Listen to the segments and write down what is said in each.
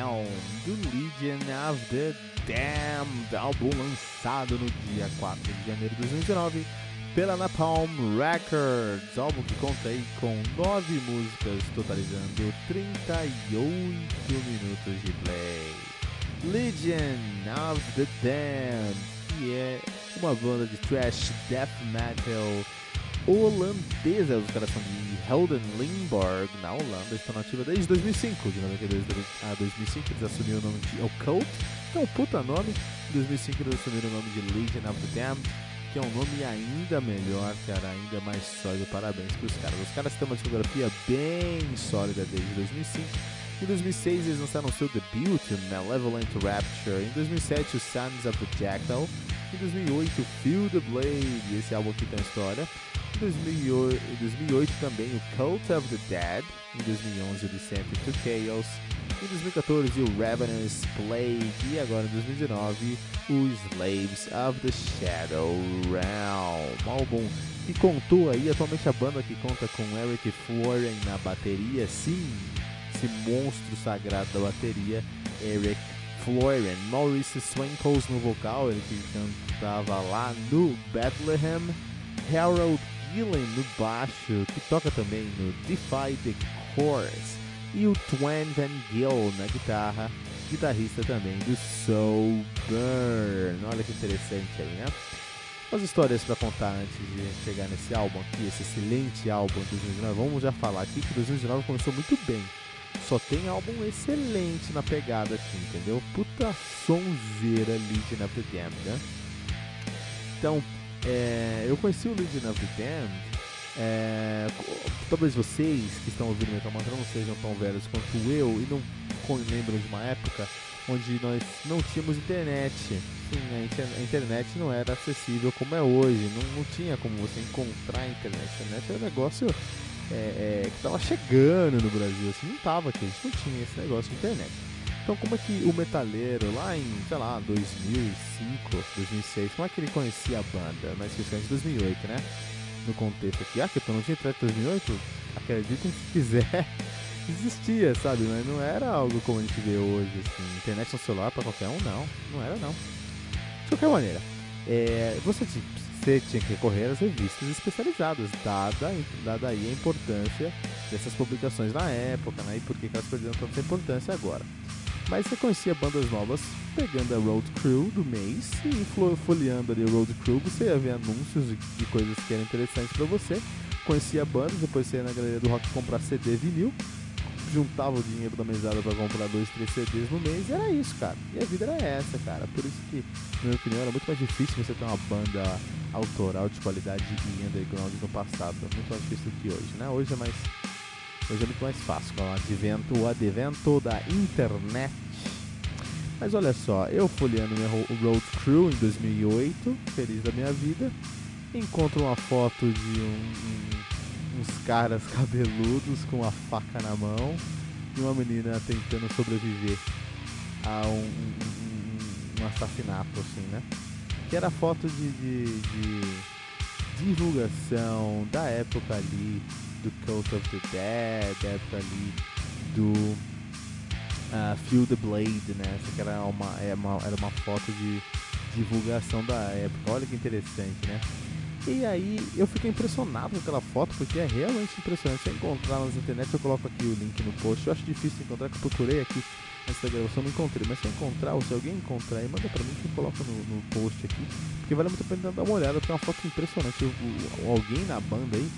Helm, do Legion of the Damned, álbum lançado no dia 4 de janeiro de 2019 pela Napalm Records, álbum que conta aí com 9 músicas, totalizando 38 minutos de play. Legion of the Damned, que é uma banda de thrash death metal holandesa. Os caras são de Helden Limburg, na Holanda. Estão nativa desde 2005. De 92 a 2005 eles assumiram o nome de Occult, que é um puta nome. Em 2005 eles assumiram o nome de Legion of the Damned, que é um nome ainda melhor, cara, ainda mais sólido. Parabéns pros caras. Os caras têm uma discografia bem sólida desde 2005. Em 2006 eles lançaram seu debut, Malevolent Rapture. Em 2007, o Sons of the Jackal. Em 2008, Feel the Blade. Esse álbum aqui tem história. Em 2008, 2008 também o Cult of the Dead. Em 2011 o Descent into Chaos. Em 2014 o Ravenous Plague. E agora em 2019 o Slaves of the Shadow Realm. Álbum que contou aí, atualmente a banda que conta com Eric Florian na bateria. Sim, esse monstro sagrado da bateria, Eric Florian. Maurice Swankles no vocal, ele que cantava lá no Bethlehem. Harold Gillen no baixo, que toca também no Defy the Chorus, e o Twan Van Gill na guitarra, guitarrista também do Soul Burn. Olha que interessante aí, né? As histórias para contar antes de chegar nesse álbum aqui, esse excelente álbum de 2019. Vamos já falar aqui que 2019 começou muito bem. Só tem álbum excelente na pegada aqui, entendeu? Puta sonzeira Legion of né? Então, é, eu conheci o Legion of the Damned. É, talvez vocês que estão ouvindo Metal Mantra não sejam tão velhos quanto eu e não lembram de uma época onde nós não tínhamos internet. Sim, a, internet não era acessível como é hoje. Não, não tinha como você encontrar a internet. A internet era um negócio é, é, que estava chegando no Brasil. Assim, não estava aqui, a gente não tinha esse negócio de internet. Então, como é que o metaleiro, lá em, sei lá, 2005, 2006, como é que ele conhecia a banda? Mais especificamente 2008, né? No contexto aqui. Ah, que eu não tinha entrado em 2008? Acreditem se quiser. Existia, sabe? Mas não era algo como a gente vê hoje, assim. Internet no celular para qualquer um, não. Não era, não. De qualquer maneira, é, você, você tinha que recorrer às revistas especializadas, dada, dada aí a importância dessas publicações na época, né? E por que elas perderam tanta importância agora. Mas você conhecia bandas novas pegando a Road Crew do mês e folheando ali a Road Crew, você ia ver anúncios de, coisas que eram interessantes para você. Conhecia bandas, depois você ia na galeria do rock comprar CD vinil, juntava o dinheiro da mesada para comprar dois, três CDs no mês, e era isso, cara. E a vida era essa, cara. Por isso que, na minha opinião, era muito mais difícil você ter uma banda autoral de qualidade e underground no passado. Muito mais difícil do que hoje, né? Hoje é mais Hoje é muito mais fácil com o advento, o advento da internet. Mas olha só, eu folheando minha Road Crew em 2008, feliz da minha vida, encontro uma foto de um, um, uns caras cabeludos com a faca na mão e uma menina tentando sobreviver a um, um, um assassinato, assim, né? Que era foto de, de, de divulgação da época ali do Cult of the Dead, época ali do uh, Feel the Blade, né? Essa que era uma, é uma, era uma foto de divulgação da época. Olha que interessante, né? E aí eu fiquei impressionado com aquela foto, porque é realmente impressionante. Se encontrar nas internet, eu coloco aqui o link no post. Eu acho difícil encontrar, que eu procurei aqui nessa gravação, não encontrei. Mas se encontrar, ou se alguém encontrar, aí manda pra mim que eu coloco no, no post aqui. Porque vale muito a pena dar uma olhada, porque é uma foto impressionante. Alguém na banda aí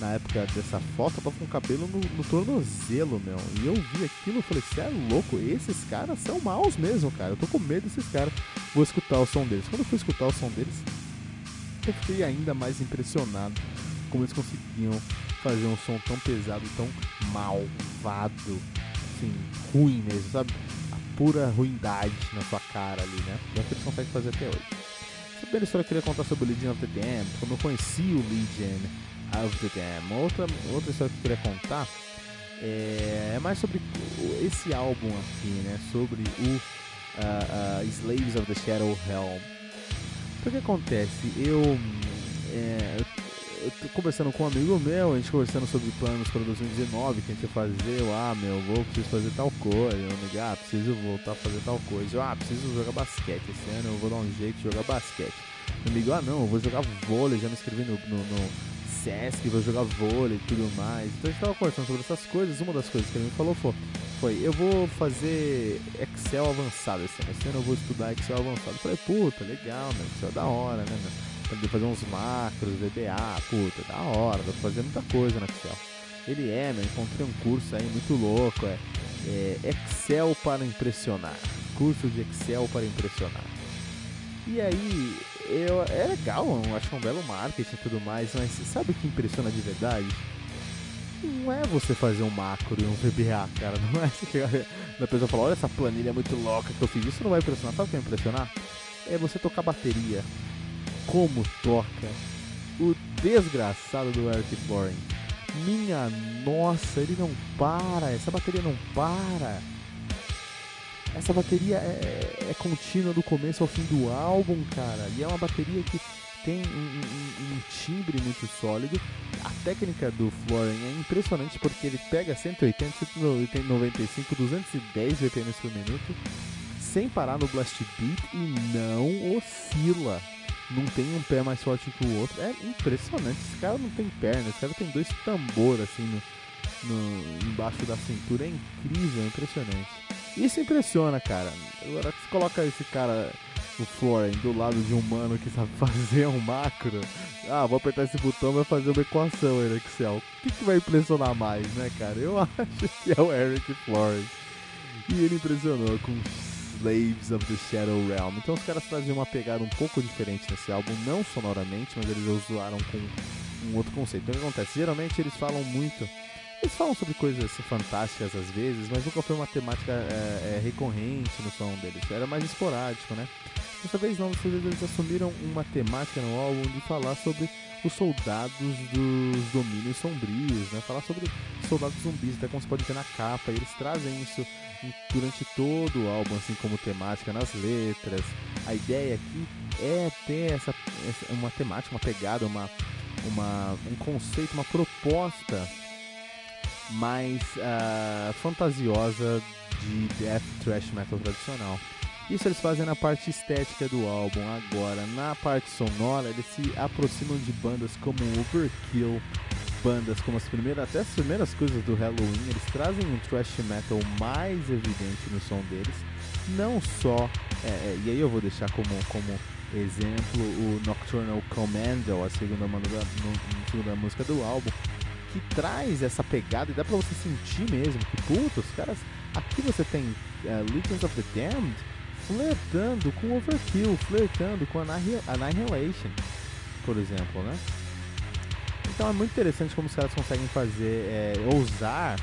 na época dessa foto, tava com o cabelo no, no, tornozelo, meu. E eu vi aquilo e falei, você é louco, esses caras são maus mesmo, cara. Eu tô com medo desses caras. Vou escutar o som deles. Quando eu fui escutar o som deles, eu fiquei ainda mais impressionado como eles conseguiam fazer um som tão pesado, tão malvado, assim, ruim mesmo, sabe? A pura ruindade na sua cara ali, né? E é o que eles conseguem fazer até hoje. Sabendo a história que eu queria contar sobre o Legion of the Damned, como eu conheci o Legion of the Dam. Outra, outra história que eu queria contar é, é mais sobre esse álbum aqui, né? Sobre o uh, uh, Slaves of the Shadow Helm. O que acontece? Eu, é, eu tô conversando com um amigo meu, a gente conversando sobre planos para 2019, que a gente ia fazer, eu, ah, meu, vou, preciso fazer tal coisa, eu amigo, ah, preciso voltar a fazer tal coisa, eu, ah, preciso jogar basquete, esse ano eu vou dar um jeito de jogar basquete. Meu amigo, ah, não, eu vou jogar vôlei, já me inscrevi no, no, no Sesc, vou jogar vôlei e tudo mais. Então a gente tava conversando sobre essas coisas, uma das coisas que ele me falou foi, foi eu vou fazer Excel avançado esse ano, esse ano eu vou estudar Excel avançado. Eu falei, puta, legal, né, Excel é da hora, né, meu? Fazer uns macros, VBA, puta, da hora, pra fazer muita coisa no Excel. Ele é, meu, encontrei um curso aí muito louco, é, é Excel para impressionar. Curso de Excel para impressionar. E aí, eu, é legal, eu acho é um belo marketing e tudo mais, mas sabe o que impressiona de verdade? Não é você fazer um macro e um VBA, cara. Não é chegar na pessoa falar, olha essa planilha muito louca que eu fiz. Isso não vai impressionar. Sabe o que vai impressionar? É você tocar bateria como toca o desgraçado do Eric Florin. Minha nossa, ele não para, essa bateria não para. Essa bateria é, é, contínua do começo ao fim do álbum, cara. E é uma bateria que tem um, um, um, timbre muito sólido. A técnica do Florin é impressionante porque ele pega 180, 195, 210 BPM por minuto sem parar no blast beat e não oscila não tem um pé mais forte que o outro. É impressionante. Esse cara não tem perna, esse cara tem dois tambor assim no, no, embaixo da cintura. É incrível, é impressionante. Isso impressiona, cara. Agora que você coloca esse cara, o Floren, do lado de um mano que sabe fazer um macro. Ah, vou apertar esse botão vai fazer uma equação aí no Excel. O que, que vai impressionar mais, né, cara? Eu acho que é o Eric Flores. E ele impressionou com Slaves of the Shadow Realm. Então os caras traziam uma pegada um pouco diferente nesse álbum, não sonoramente, mas eles usaram com um outro conceito. Então o que acontece? Geralmente eles falam muito. Eles falam sobre coisas fantásticas às vezes, mas nunca foi uma temática é, é, recorrente no som deles. Era mais esporádico, né? Dessa vez não, dessa vez eles assumiram uma temática no álbum de falar sobre os soldados dos domínios sombrios, né? Falar sobre soldados zumbis, até como você pode ver na capa. E eles trazem isso durante todo o álbum, assim como temática nas letras. A ideia aqui é ter essa, essa uma temática, uma pegada, uma, uma, um conceito, uma proposta mais uh, fantasiosa de death thrash metal tradicional. Isso eles fazem na parte estética do álbum. Agora, na parte sonora, eles se aproximam de bandas como Overkill, bandas como as primeiras, até as primeiras coisas do Halloween, eles trazem um thrash metal mais evidente no som deles. Não só, é, é, e aí eu vou deixar como, como exemplo o Nocturnal Commando, a segunda, segunda música do álbum, que traz essa pegada e dá pra você sentir mesmo que, puta, os caras. Aqui você tem uh, Legends of the Damned flertando com Overkill, flertando com Annihilation, por exemplo, né? Então é muito interessante como os caras conseguem fazer, é, ousar,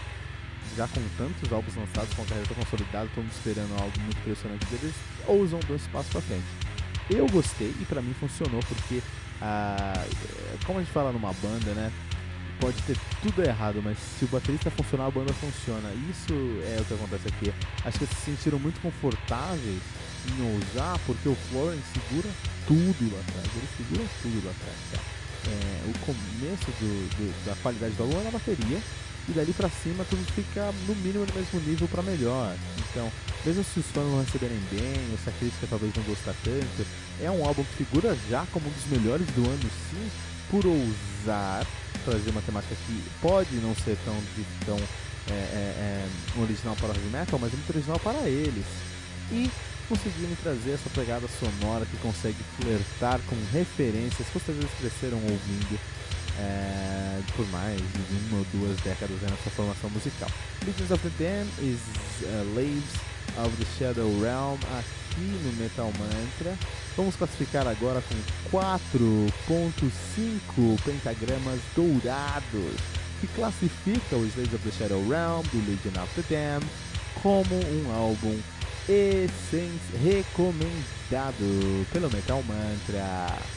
já com tantos álbuns lançados, com a carreira consolidada, todo mundo esperando algo muito impressionante deles, ousam dois passos pra frente. Eu gostei e pra mim funcionou, porque, ah, como a gente fala numa banda, né? Pode ter tudo errado, mas se o baterista funcionar, a banda funciona. Isso é o que acontece aqui. Acho que eles se sentiram muito confortáveis em ousar, porque o Florence segura tudo lá atrás. Ele segura tudo lá atrás, cara é, o começo do, do, da qualidade do álbum é na bateria e dali para cima tudo fica no mínimo no mesmo nível para melhor. Então, mesmo se os fãs não receberem bem, ou se a crítica talvez não gostar tanto, é um álbum que figura já como um dos melhores do ano, sim, por ousar trazer uma temática que pode não ser tão, tão é, é, é original para o heavy metal, mas é muito original para eles. E conseguindo trazer essa pegada sonora que consegue flertar com referências que vocês cresceram ouvindo é, por mais de uma ou duas décadas na sua formação musical. Legends of the Dam is uh, Laves of the Shadow Realm aqui no Metal Mantra. Vamos classificar agora com 4.5 pentagramas dourados que classifica o Slaves of the Shadow Realm do Legion of the Dam como um álbum recomendado pelo Metal Mantra.